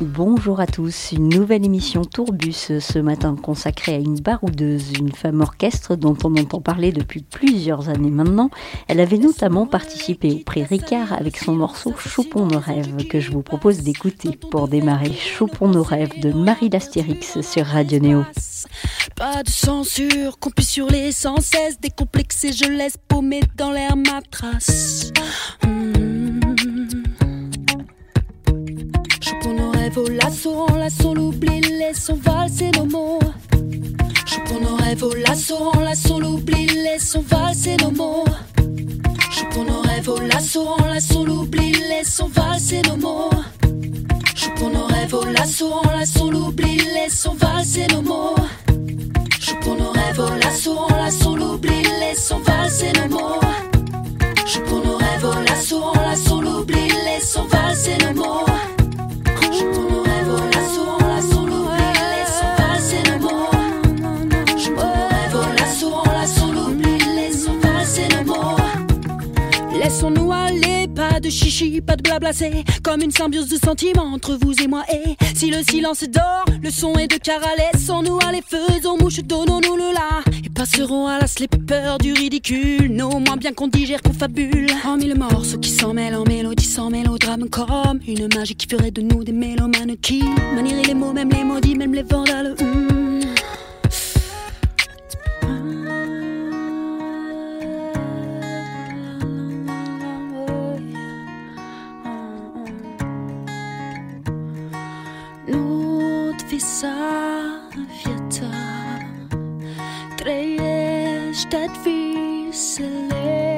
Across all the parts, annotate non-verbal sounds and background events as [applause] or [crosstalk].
Bonjour à tous, une nouvelle émission Tourbus ce matin consacrée à une baroudeuse, une femme orchestre dont on entend parler depuis plusieurs années maintenant. Elle avait notamment participé au prix Ricard avec son morceau Choupons nos rêves que je vous propose d'écouter pour démarrer Choupons nos rêves de Marie d'Astérix sur Radio Néo. Pas de censure, les sans cesse, décomplexé, je laisse paumer dans l'air ma trace. Hmm. Rêves au lasso, en lasso, l'oubli, laissons valser nos mots. Choupons nos rêves au lasso, en lasso, l'oubli, laissons valser nos mots. Choupons nos rêves au lasso, en lasso, l'oubli, laissons valser nos mots. Choupons nos rêves au lasso, en lasso, l'oubli, laissons valser nos mots. Choupons nos rêves au lasso, en lasso, l'oubli, laissons valser nos mots. De chichi, pas de blabla, c'est comme une symbiose de sentiments entre vous et moi. Et si le silence est d'or, le son est de cara, laissons-nous aller, faisons mouche, donnons-nous le là. Et passerons à les peurs du ridicule, nos moins bien qu'on digère, qu'on fabule. En mille morceaux qui s'en mêlent en mélodie, sans mélodrame, comme une magie qui ferait de nous des mélomanes qui manieraient les mots, même les maudits, même les vandales. hmm. lipsa viața Trăiește-ți visele.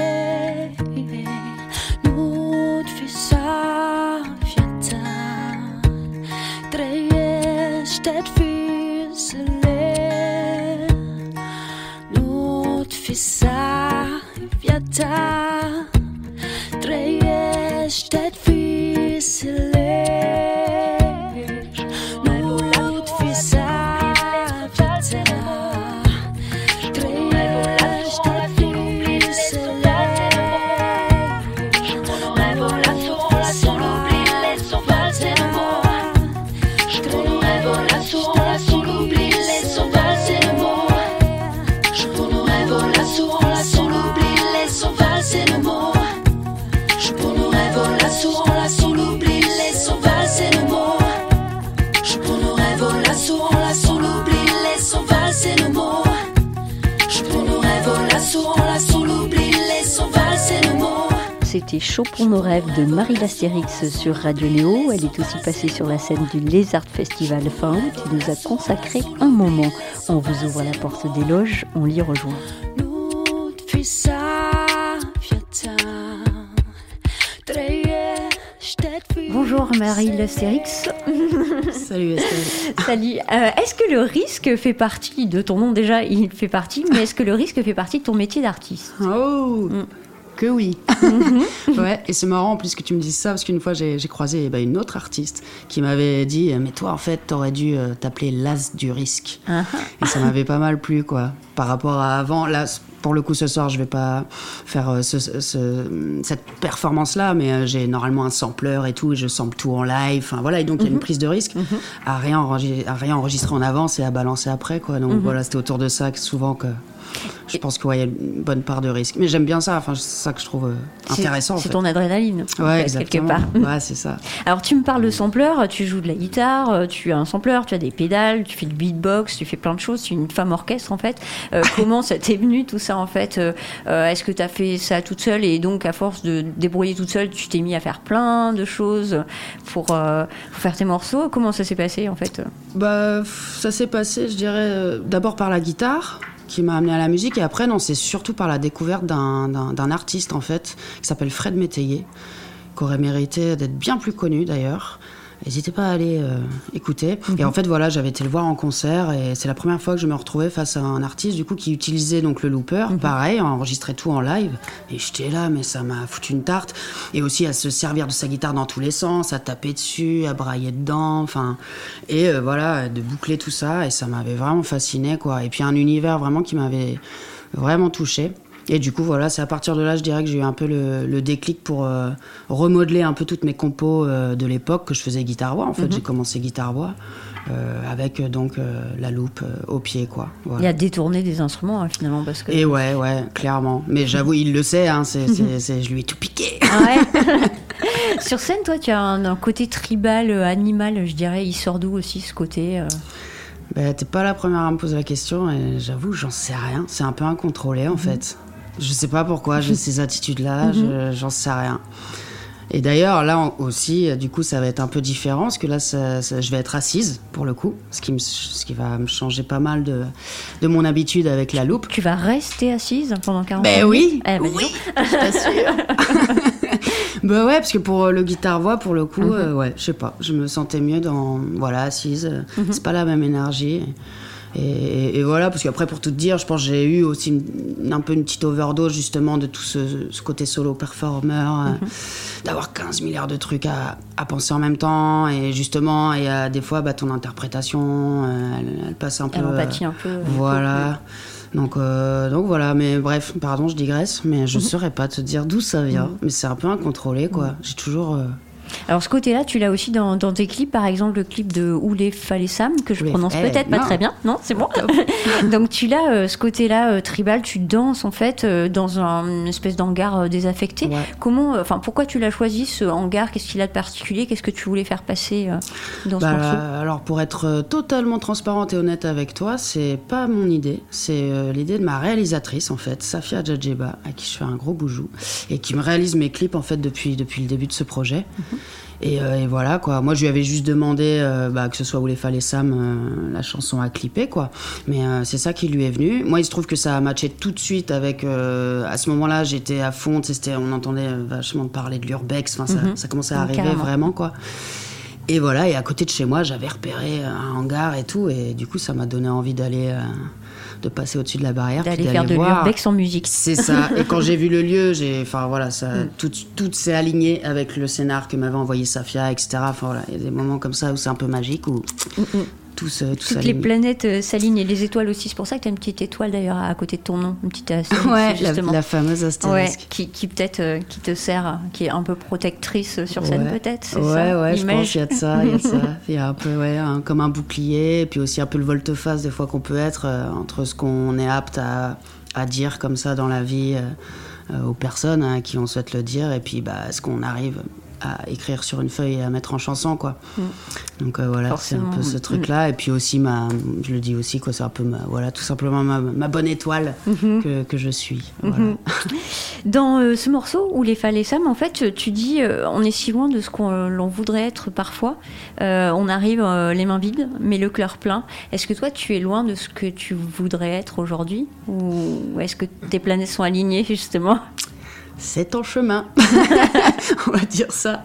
C'était Chaud pour nos rêves de Marie d'Astérix sur Radio Néo. Elle est aussi passée sur la scène du Lézard Festival Found qui nous a consacré un moment. On vous ouvre la porte des loges, on l'y rejoint. Bonjour Marie d'Astérix. [laughs] Salut Estelle. Salut. Euh, est-ce que le risque fait partie de ton nom? Déjà Il fait partie, mais est-ce que le risque fait partie de ton métier d'artiste? Oh Mm. Que oui. [laughs] ouais, et c'est marrant en plus que tu me dises ça parce qu'une fois j'ai j'ai croisé bah, une autre artiste qui m'avait dit Mais toi en fait t'aurais dû euh, t'appeler l'as du risque. Ah, Et ça m'avait pas mal plu quoi. Par rapport à avant, là pour le coup ce soir je vais pas faire euh, ce- ce- ce- cette performance là, mais euh, j'ai normalement un sampleur et tout, et je sample tout en live. Enfin voilà, et donc il y a une prise de risque à, rien enregistrer, à rien enregistrer en avance et à balancer après quoi. Donc voilà, c'était autour de ça que souvent que. Je pense qu'il y a une bonne part de risque. Mais j'aime bien ça, enfin, c'est ça que je trouve euh, intéressant. C'est ton adrénaline, Ouais, quelque part. Ouais, c'est ça. [laughs] Alors tu me parles de sampleur, tu joues de la guitare, euh, tu as un sampleur, tu as des pédales, tu fais du beatbox, tu fais plein de choses, tu es une femme orchestre en fait. Euh, [laughs] comment ça t'est venu tout ça en fait Euh, Est-ce que tu as fait ça toute seule et donc à force de débrouiller toute seule, tu t'es mis à faire plein de choses pour, euh, pour faire tes morceaux? Comment ça s'est passé en fait? Bah, ça s'est passé, je dirais, d'abord par la guitare, qui m'a amené à la musique, et après, non, c'est surtout par la découverte d'un- artiste, en fait, qui s'appelle Fred Métayer, qui aurait mérité d'être bien plus connu, d'ailleurs. N'hésitez pas à aller euh, écouter. Et en fait, voilà, j'avais été le voir en concert et c'est la première fois que je me retrouvais face à un artiste du coup qui utilisait donc le looper, pareil, enregistrait tout en live. Et j'étais là, mais ça m'a foutu une tarte. Et aussi à se servir de sa guitare dans tous les sens, à taper dessus, à brailler dedans, enfin, et euh, voilà, de boucler tout ça. Et ça m'avait vraiment fasciné, quoi. Et puis un univers vraiment qui m'avait vraiment touché. Et du coup, voilà, c'est à partir de là, je dirais que j'ai eu un peu le, le déclic pour euh, remodeler un peu toutes mes compos euh, de l'époque que je faisais guitare-voix. En fait, j'ai commencé guitare-voix euh, avec donc la loupe au pied, quoi. Voilà. Il y a détourné des instruments hein, finalement parce que. Et ouais, ouais, clairement. Mais j'avoue, il le sait, hein, c'est- c'est- je lui ai tout piqué. Ah ouais. [laughs] Sur scène, toi, tu as un, un côté tribal, animal, je dirais. Il sort d'où aussi ce côté Bah, t'es pas la première à me poser la question et j'avoue, j'en sais rien. C'est un peu incontrôlé en fait. Je sais pas pourquoi j'ai ces attitudes-là, je- j'en sais rien. Et d'ailleurs, là aussi, euh, du coup, ça va être un peu différent parce que là, ça- ça- je vais être assise pour le coup, ce qui, me, ce qui va me changer pas mal de, de mon habitude avec la loupe. Tu vas rester assise pendant 40 Ben minutes oui, Eh ben, oui, je t'assure. [laughs] bah ouais, parce que pour euh, le guitare-voix, pour le coup, euh, ouais, je sais pas, je me sentais mieux dans, voilà, assise. euh, C'est pas la même énergie. Et, et- et voilà, parce qu'après, pour tout te dire, je pense que j'ai eu aussi une- un peu une petite overdose justement de tout ce, ce côté solo performeur, euh, d'avoir 15 milliards de trucs à, à penser en même temps, et justement, et euh, des fois, bah, ton interprétation, euh, elle, elle passe un peu. Elle euh, empathie un peu. voilà. Donc, euh, donc voilà, mais bref, pardon, je digresse, mais je saurais pas te dire d'où ça vient. Mais c'est un peu incontrôlé, quoi. J'ai toujours. Alors ce côté-là, tu l'as aussi dans, dans tes clips, par exemple le clip de Oulé Sam que je prononce eh, peut-être pas très bien, non C'est bon. [laughs] Donc tu l'as euh, ce côté-là euh, tribal, tu danses en fait euh, dans un, une espèce d'hangar désaffecté. Ouais. Comment, enfin pourquoi tu l'as choisi ce hangar? Qu'est-ce qu'il a de particulier? Qu'est-ce que tu voulais faire passer dans ce bah, morceau? alors, pour être totalement transparente et honnête avec toi, c'est pas mon idée. C'est l'idée de ma réalisatrice, en fait, Safia Djadjeba, à qui je fais un gros boujou, et qui me réalise mes clips, en fait, depuis, depuis le début de ce projet. Et, euh, et voilà, quoi. Moi, je lui avais juste demandé euh, bah, que ce soit Où les fallait Sam, euh, la chanson à clipper, quoi. Mais c'est ça qui lui est venu. Moi, il se trouve que ça a matché tout de suite avec. à ce moment-là, j'étais à fond. c'était- On entendait vachement parler de l'urbex. Enfin, ça, ça commençait à arriver carrément. vraiment, quoi. Et voilà, et à côté de chez moi, j'avais repéré un hangar et tout, et du coup, ça m'a donné envie d'aller, de passer au-dessus de la barrière, D'aller faire de l'urbex en musique. C'est ça. [laughs] Et quand j'ai vu le lieu, j'ai, enfin voilà, ça, Mm. tout, tout s'est aligné avec le scénar que m'avait envoyé Safia, etc. Enfin voilà, il y a des moments comme ça où c'est un peu magique, où tout tout Mm, Toutes les planètes euh, s'alignent et les étoiles aussi. C'est pour ça que tu as une petite étoile d'ailleurs à côté de ton nom, une petite astérisque, [laughs] Ouais, la, justement. la fameuse Ouais, astérisque. qui, qui peut-être euh, qui te sert, qui est un peu protectrice sur scène Ouais. peut-être, Ouais, ça ouais, je pense qu'il y a de ça, il y a de ça. [laughs] Il y a un peu, ouais, un- comme un bouclier, et puis aussi un peu le volte-face des fois qu'on peut être euh, entre ce qu'on est apte à, à dire comme ça dans la vie euh, euh, aux personnes hein, à qui on souhaite le dire, et puis bah, ce qu'on arrive à écrire sur une feuille et à mettre en chanson, quoi. Donc euh, voilà, c'est un peu ce mm. truc-là, et puis aussi, ma, je le dis aussi, quoi, c'est un peu, ma, voilà, tout simplement ma, ma bonne étoile que, que je suis. Voilà. [laughs] Dans euh, ce morceau où les Fall et Sam, en fait, tu dis euh, on est si loin de ce qu'on l'on voudrait être parfois. On arrive les mains vides, mais le cœur plein. Est-ce que toi, tu es loin de ce que tu voudrais être aujourd'hui? Ou est-ce que tes planètes sont alignées, [laughs] justement? C'est en chemin, [laughs] on va dire ça.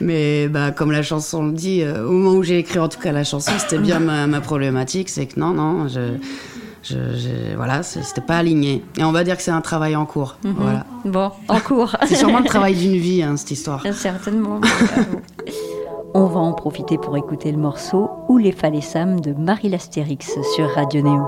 Mais bah, comme la chanson le dit, euh, au moment où j'ai écrit en tout cas la chanson, c'était bien ma, ma problématique, c'est que non, non, je, je, je- voilà, c'était pas aligné. Et on va dire que c'est un travail en cours. Voilà. Bon, en cours. C'est sûrement le [laughs] travail d'une vie, hein, cette histoire. Certainement. On va en profiter pour écouter le morceau Où les Fall et Sam de Marie Lastérix sur Radio Néo.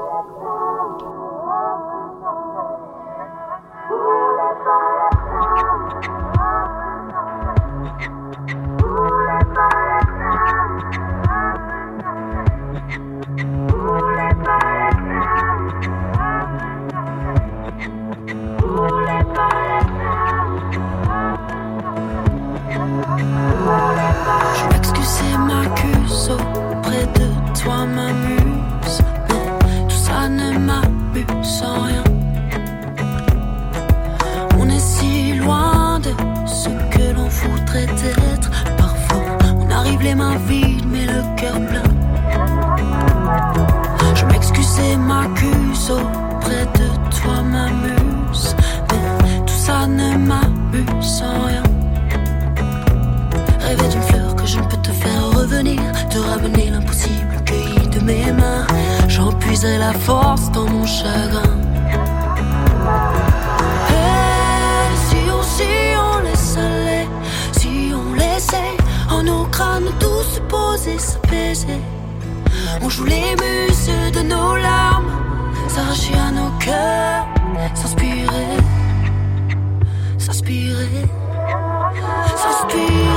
La force dans mon chagrin. Si on, laisse aller, si on laissait en nos crânes tous se poser, s'apaiser. On joue les muses de nos larmes, s'arracher à nos cœurs, s'inspirer, s'inspirer, s'inspirer.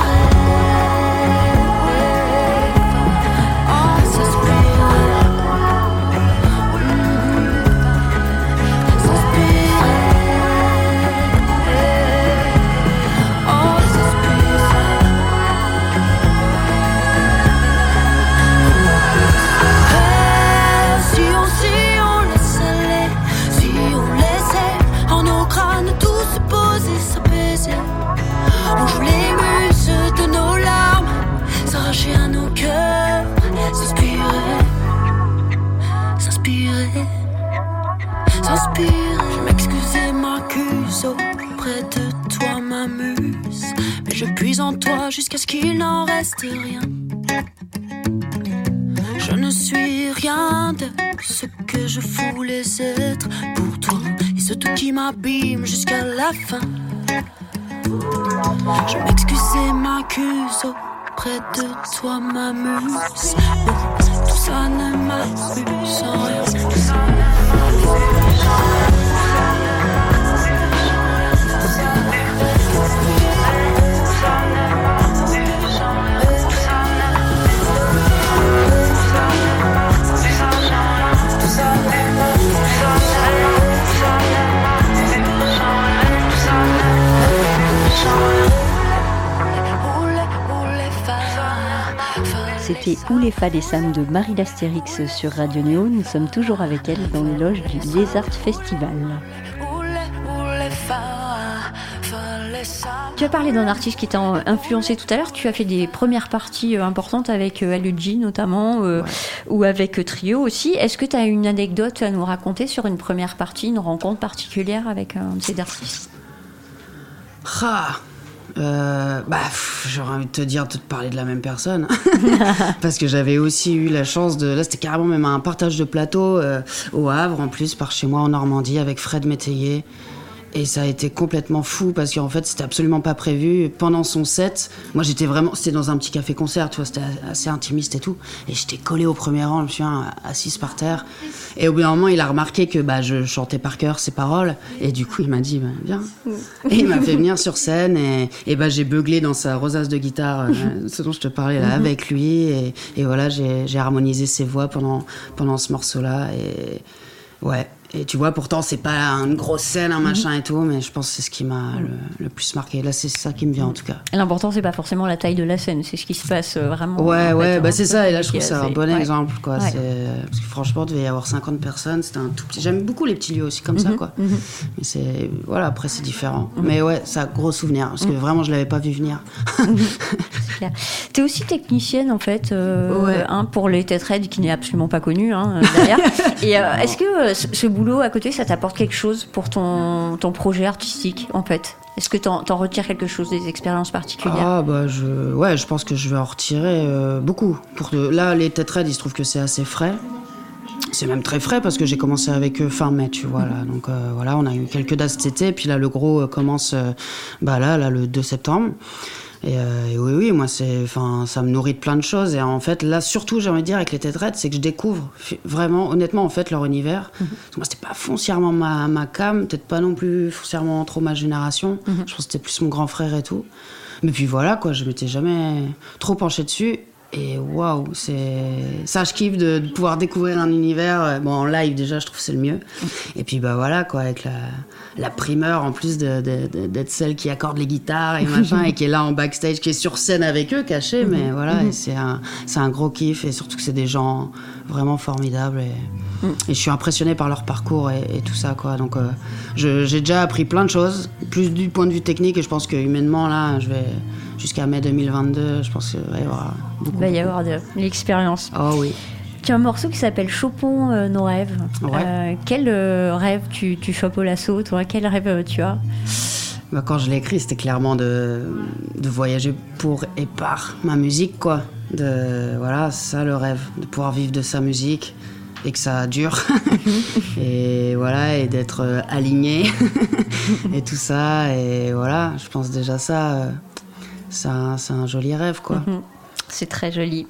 Je ne suis rien de ce que je voulais être pour toi. Et ce tout qui m'abîme jusqu'à la fin. Je m'excuse et m'accuse auprès de toi, ma muse. Tout ça ne m'amuse en rien. C'était Où les fa des Sam de Marie l'Astérix sur Radio Néo. Nous sommes toujours avec elle dans les loges du Lézard Festival. Tu as parlé d'un artiste qui t'a influencé tout à l'heure. Tu as fait des premières parties euh, importantes avec euh, LG notamment, euh, ou avec Trio aussi. Est-ce que tu as une anecdote à nous raconter sur une première partie, une rencontre particulière avec un de ces artistes? Ah euh, bah, j'aurais envie de te dire de te parler de la même personne. [laughs] [laughs] Parce que j'avais aussi eu la chance de. Là, c'était carrément même un partage de plateau euh, au Havre, en plus, par chez moi en Normandie, avec Fred Métayer. Et ça a été complètement fou parce qu'en fait, c'était absolument pas prévu. Pendant son set, moi j'étais vraiment. C'était dans un petit café-concert, tu vois, c'était assez intimiste et tout. Et j'étais collé au premier rang, je me souviens, assise par terre. Et au bout d'un moment, il a remarqué que bah, je chantais par cœur ses paroles. Et du coup, il m'a dit, bah, viens. Et il m'a fait venir sur scène. Et, bah, j'ai beuglé dans sa rosace de guitare, euh, ce dont je te parlais là, avec lui. Et, et voilà, j'ai harmonisé ses voix pendant, pendant ce morceau-là. Et ouais. Et tu vois, pourtant, c'est pas une grosse scène, un machin et tout, mais je pense que c'est ce qui m'a le, le plus marqué. Là, c'est ça qui me vient en tout cas. L'important, c'est pas forcément la taille de la scène, c'est ce qui se passe euh, vraiment. Ouais, ouais, bah hein. c'est ça. Et là, je trouve c'est un bon ouais. exemple, quoi. Ouais. Parce que franchement, il devait y avoir 50 personnes. C'était un tout petit. J'aime beaucoup les petits lieux aussi comme ça, Mhm, quoi. Mais c'est. Voilà, après, c'est différent. Mais ouais, ça, gros souvenir. Parce que Mhm. vraiment, je l'avais pas vu venir. [laughs] T'es aussi technicienne en fait, euh, Ouais. hein, pour les Red, qui n'est absolument pas connu hein, d'ailleurs. [laughs] Et euh, est-ce que euh, ce, ce boulot à côté, ça t'apporte quelque chose pour ton, ton projet artistique en fait? Est-ce que t'en, t'en retires quelque chose des expériences particulières? Ah, bah, je. Ouais, je pense que je vais en retirer euh, beaucoup. Pour de- Là, les têtes raides, il se trouve que c'est assez frais. C'est même très frais parce que j'ai commencé avec eux fin mai, tu vois. Là. Donc euh, voilà, on a eu quelques dates cet été. Puis là, le gros euh, commence bah, là, là, le 2 septembre. Et, euh, et oui, oui, moi, c'est, enfin, ça me nourrit de plein de choses. Et en fait, là, surtout, j'ai envie de dire, avec les têtes raides, c'est que je découvre vraiment, honnêtement, en fait, leur univers. Parce que Moi, c'était pas foncièrement ma, ma cam, peut-être pas non plus foncièrement trop ma génération. Je pense que c'était plus mon grand frère et tout. Mais puis voilà, quoi, je m'étais jamais trop penché dessus. Et waouh, c'est ça, je kiffe de, de pouvoir découvrir un univers. euh, Bon, en live déjà, je trouve que c'est le mieux. Et puis bah voilà, quoi, avec la, la primeur en plus d'être celle qui accorde les guitares et machin, [laughs] et qui est là en backstage, qui est sur scène avec eux, caché. Mais voilà, et c'est un, c'est un gros kiff, et surtout que c'est des gens vraiment formidables. Et, et je suis impressionné par leur parcours et, et tout ça, quoi. Donc euh, j'ai déjà appris plein de choses, plus du point de vue technique, et je pense que humainement, là, je vais jusqu'à mai 2022, je pense qu'il va y avoir beaucoup. Il va y avoir de l'expérience. Oh oui. Tu as un morceau qui s'appelle Chopons euh, nos rêves. Ouais. Euh, quel euh, rêve tu, tu chopes au lasso, toi? Quel rêve tu as? Bah, quand je l'ai écrit, c'était clairement de, de voyager pour et par ma musique, quoi. De, voilà, c'est ça le rêve, de pouvoir vivre de sa musique et que ça dure. [laughs] et voilà, et d'être aligné [laughs] et tout ça. Et voilà, je pense déjà ça, c'est un, joli rêve, quoi. Mhm. C'est très joli.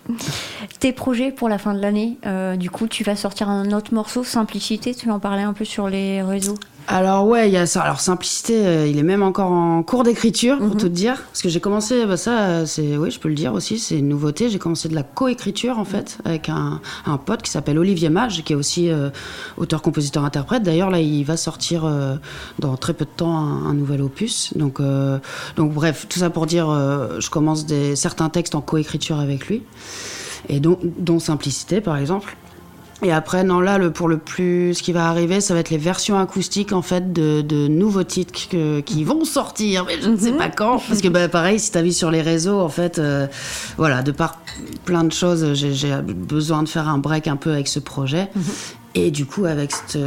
Tes projets pour la fin de l'année, euh, du coup, tu vas sortir un autre morceau, Simplicité, tu en parlais un peu sur les réseaux? Alors ouais, il y a ça. Alors simplicité, euh, il est même encore en cours d'écriture pour Mhm. tout te dire, parce que j'ai commencé, bah, ça, c'est, oui, je peux le dire aussi, c'est une nouveauté. J'ai commencé de la coécriture en fait avec un, un pote qui s'appelle Olivier Mage, qui est aussi euh, auteur, compositeur, interprète. D'ailleurs là, il va sortir euh, dans très peu de temps un, un nouvel opus. Donc, euh, donc bref, tout ça pour dire, euh, je commence des certains textes en coécriture avec lui, et dont, dont simplicité par exemple. Et après, non, là, le, pour le plus, ce qui va arriver, ça va être les versions acoustiques, en fait, de, de nouveaux titres que- qui vont sortir, mais je ne sais pas quand. Parce que, bah, pareil, si t'as vu sur les réseaux, en fait, euh, voilà, de par plein de choses, j'ai j'ai besoin de faire un break un peu avec ce projet. Et du coup, avec cette,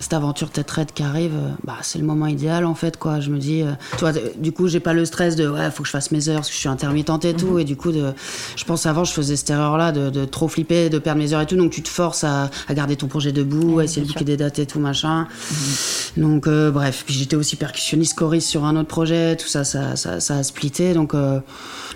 cette aventure tête raide qui arrive, euh, bah, c'est le moment idéal, en fait, quoi. Je me dis, euh, tu vois, euh, du coup, j'ai pas le stress de, ouais, faut que je fasse mes heures, parce que je suis intermittente et tout. Et du coup, de, je pense avant, je faisais cette erreur-là de, de trop flipper, de perdre mes heures et tout. Donc, tu te forces à, à garder ton projet debout, à essayer de boucler des dates et tout, machin. Donc, euh, bref. Puis, j'étais aussi percussionniste choriste sur un autre projet, tout ça, ça, ça, ça a splitté. Donc, euh,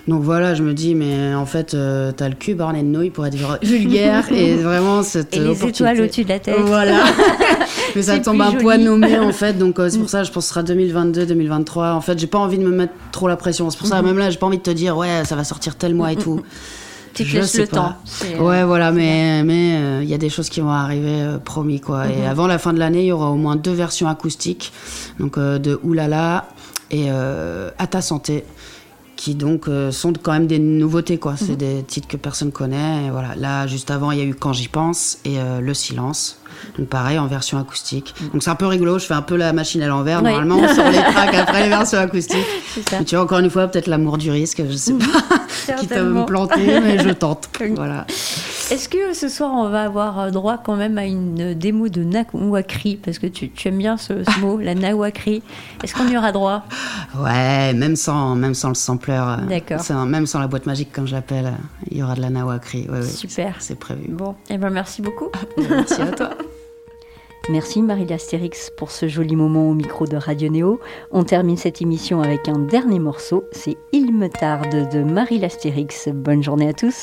donc voilà, je me dis, mais en fait, euh, t'as le cul borné de nouilles pour être [laughs] vulgaire. et [laughs] vraiment, cette Et les étoiles au-dessus de la tête. Voilà. [laughs] mais ça tombe un poids nommé en fait, donc euh, c'est pour ça je pense que ce sera 2022, 2023. En fait, j'ai pas envie de me mettre trop la pression. C'est pour ça même là, j'ai pas envie de te dire ouais, ça va sortir tel mois et tout. Tu te laisses le pas. temps. Euh, Ouais, voilà, mais mais euh, il y a des choses qui vont arriver, euh, promis quoi. Et avant la fin de l'année, il y aura au moins deux versions acoustiques, donc euh, de Oulala et À ta santé, qui donc euh, sont quand même des nouveautés quoi. C'est des titres que personne connaît. Et voilà, là juste avant, il y a eu Quand j'y pense et euh, Le silence. Donc pareil en version acoustique. Donc c'est un peu rigolo. Je fais un peu la machine à l'envers normalement sur les [laughs] tracks après les versions acoustiques. Mais tu vois encore une fois peut-être l'amour du risque, je sais pas, [laughs] quitte à me planter, mais je tente. [laughs] Voilà. Est-ce que ce soir on va avoir euh, droit quand même à une démo de Nawakri Parce que tu, tu aimes bien ce, ce mot, la Nawakri. Est-ce qu'on y aura droit? Ouais, même sans, même sans le sampler. euh, D'accord. Même sans la boîte magique, comme je l'appelle, euh, il y aura de la nawakri. Ouais, Super. C'est c'est prévu. Bon, eh ben merci beaucoup. Merci à toi. Merci Marie Astérix pour ce joli moment au micro de Radio Néo. On termine cette émission avec un dernier morceau, c'est Il me tarde de Marie Astérix. Bonne journée à tous.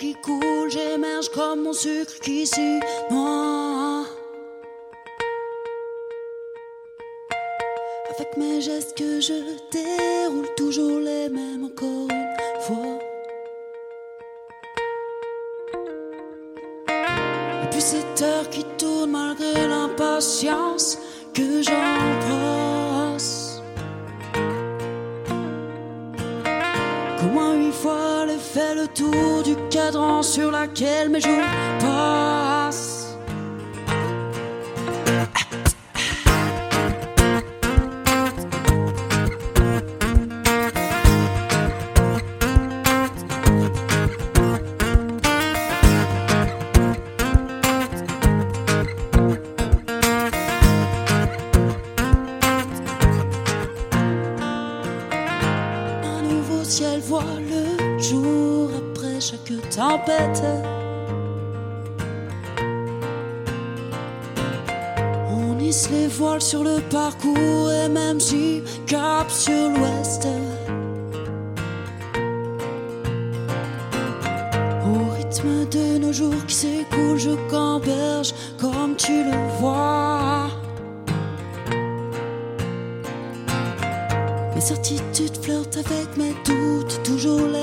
qui coule, j'émerge comme mon sucre qui sue. Moi, avec mes gestes que je déroule, toujours les mêmes encore une fois. Et puis cette heure qui tourne malgré l'impatience que j'embrasse. Comment une fois, elle fait le tour du sur laquelle mes jours passent. On hisse les voiles sur le parcours et même si cap sur l'ouest. Au rythme de nos jours qui s'écoulent, je camberge comme tu le vois. Mes certitudes flirtent avec mes doutes, toujours les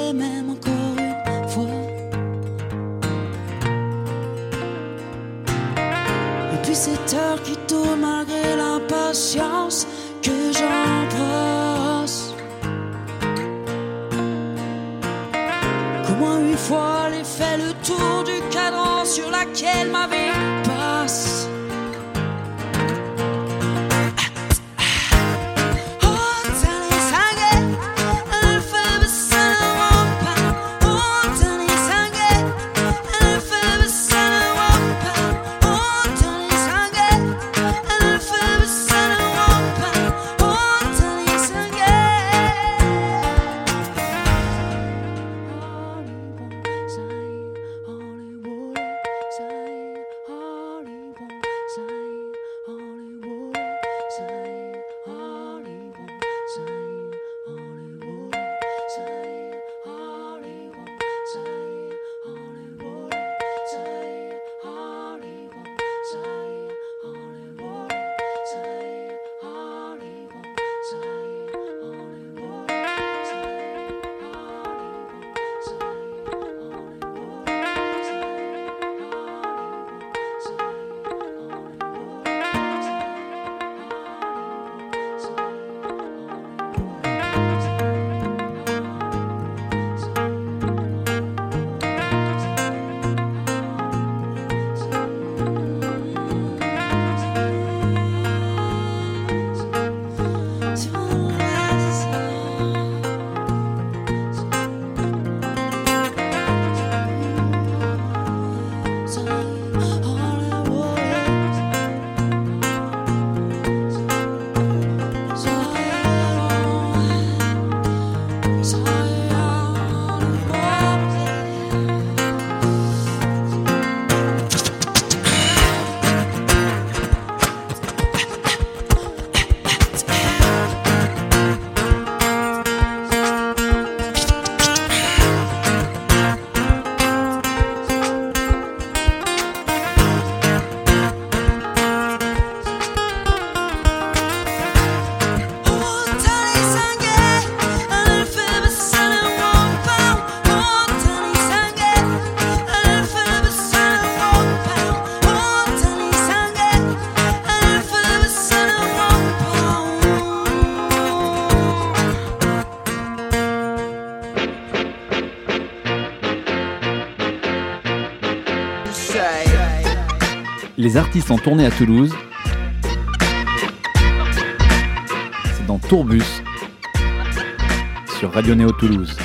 cette heure qui tourne malgré l'impatience que j'embrasse. Comment une fois les fait le tour du cadran sur laquelle ma artistes en à Toulouse. C'est dans Tourbus sur Radio Néo Toulouse.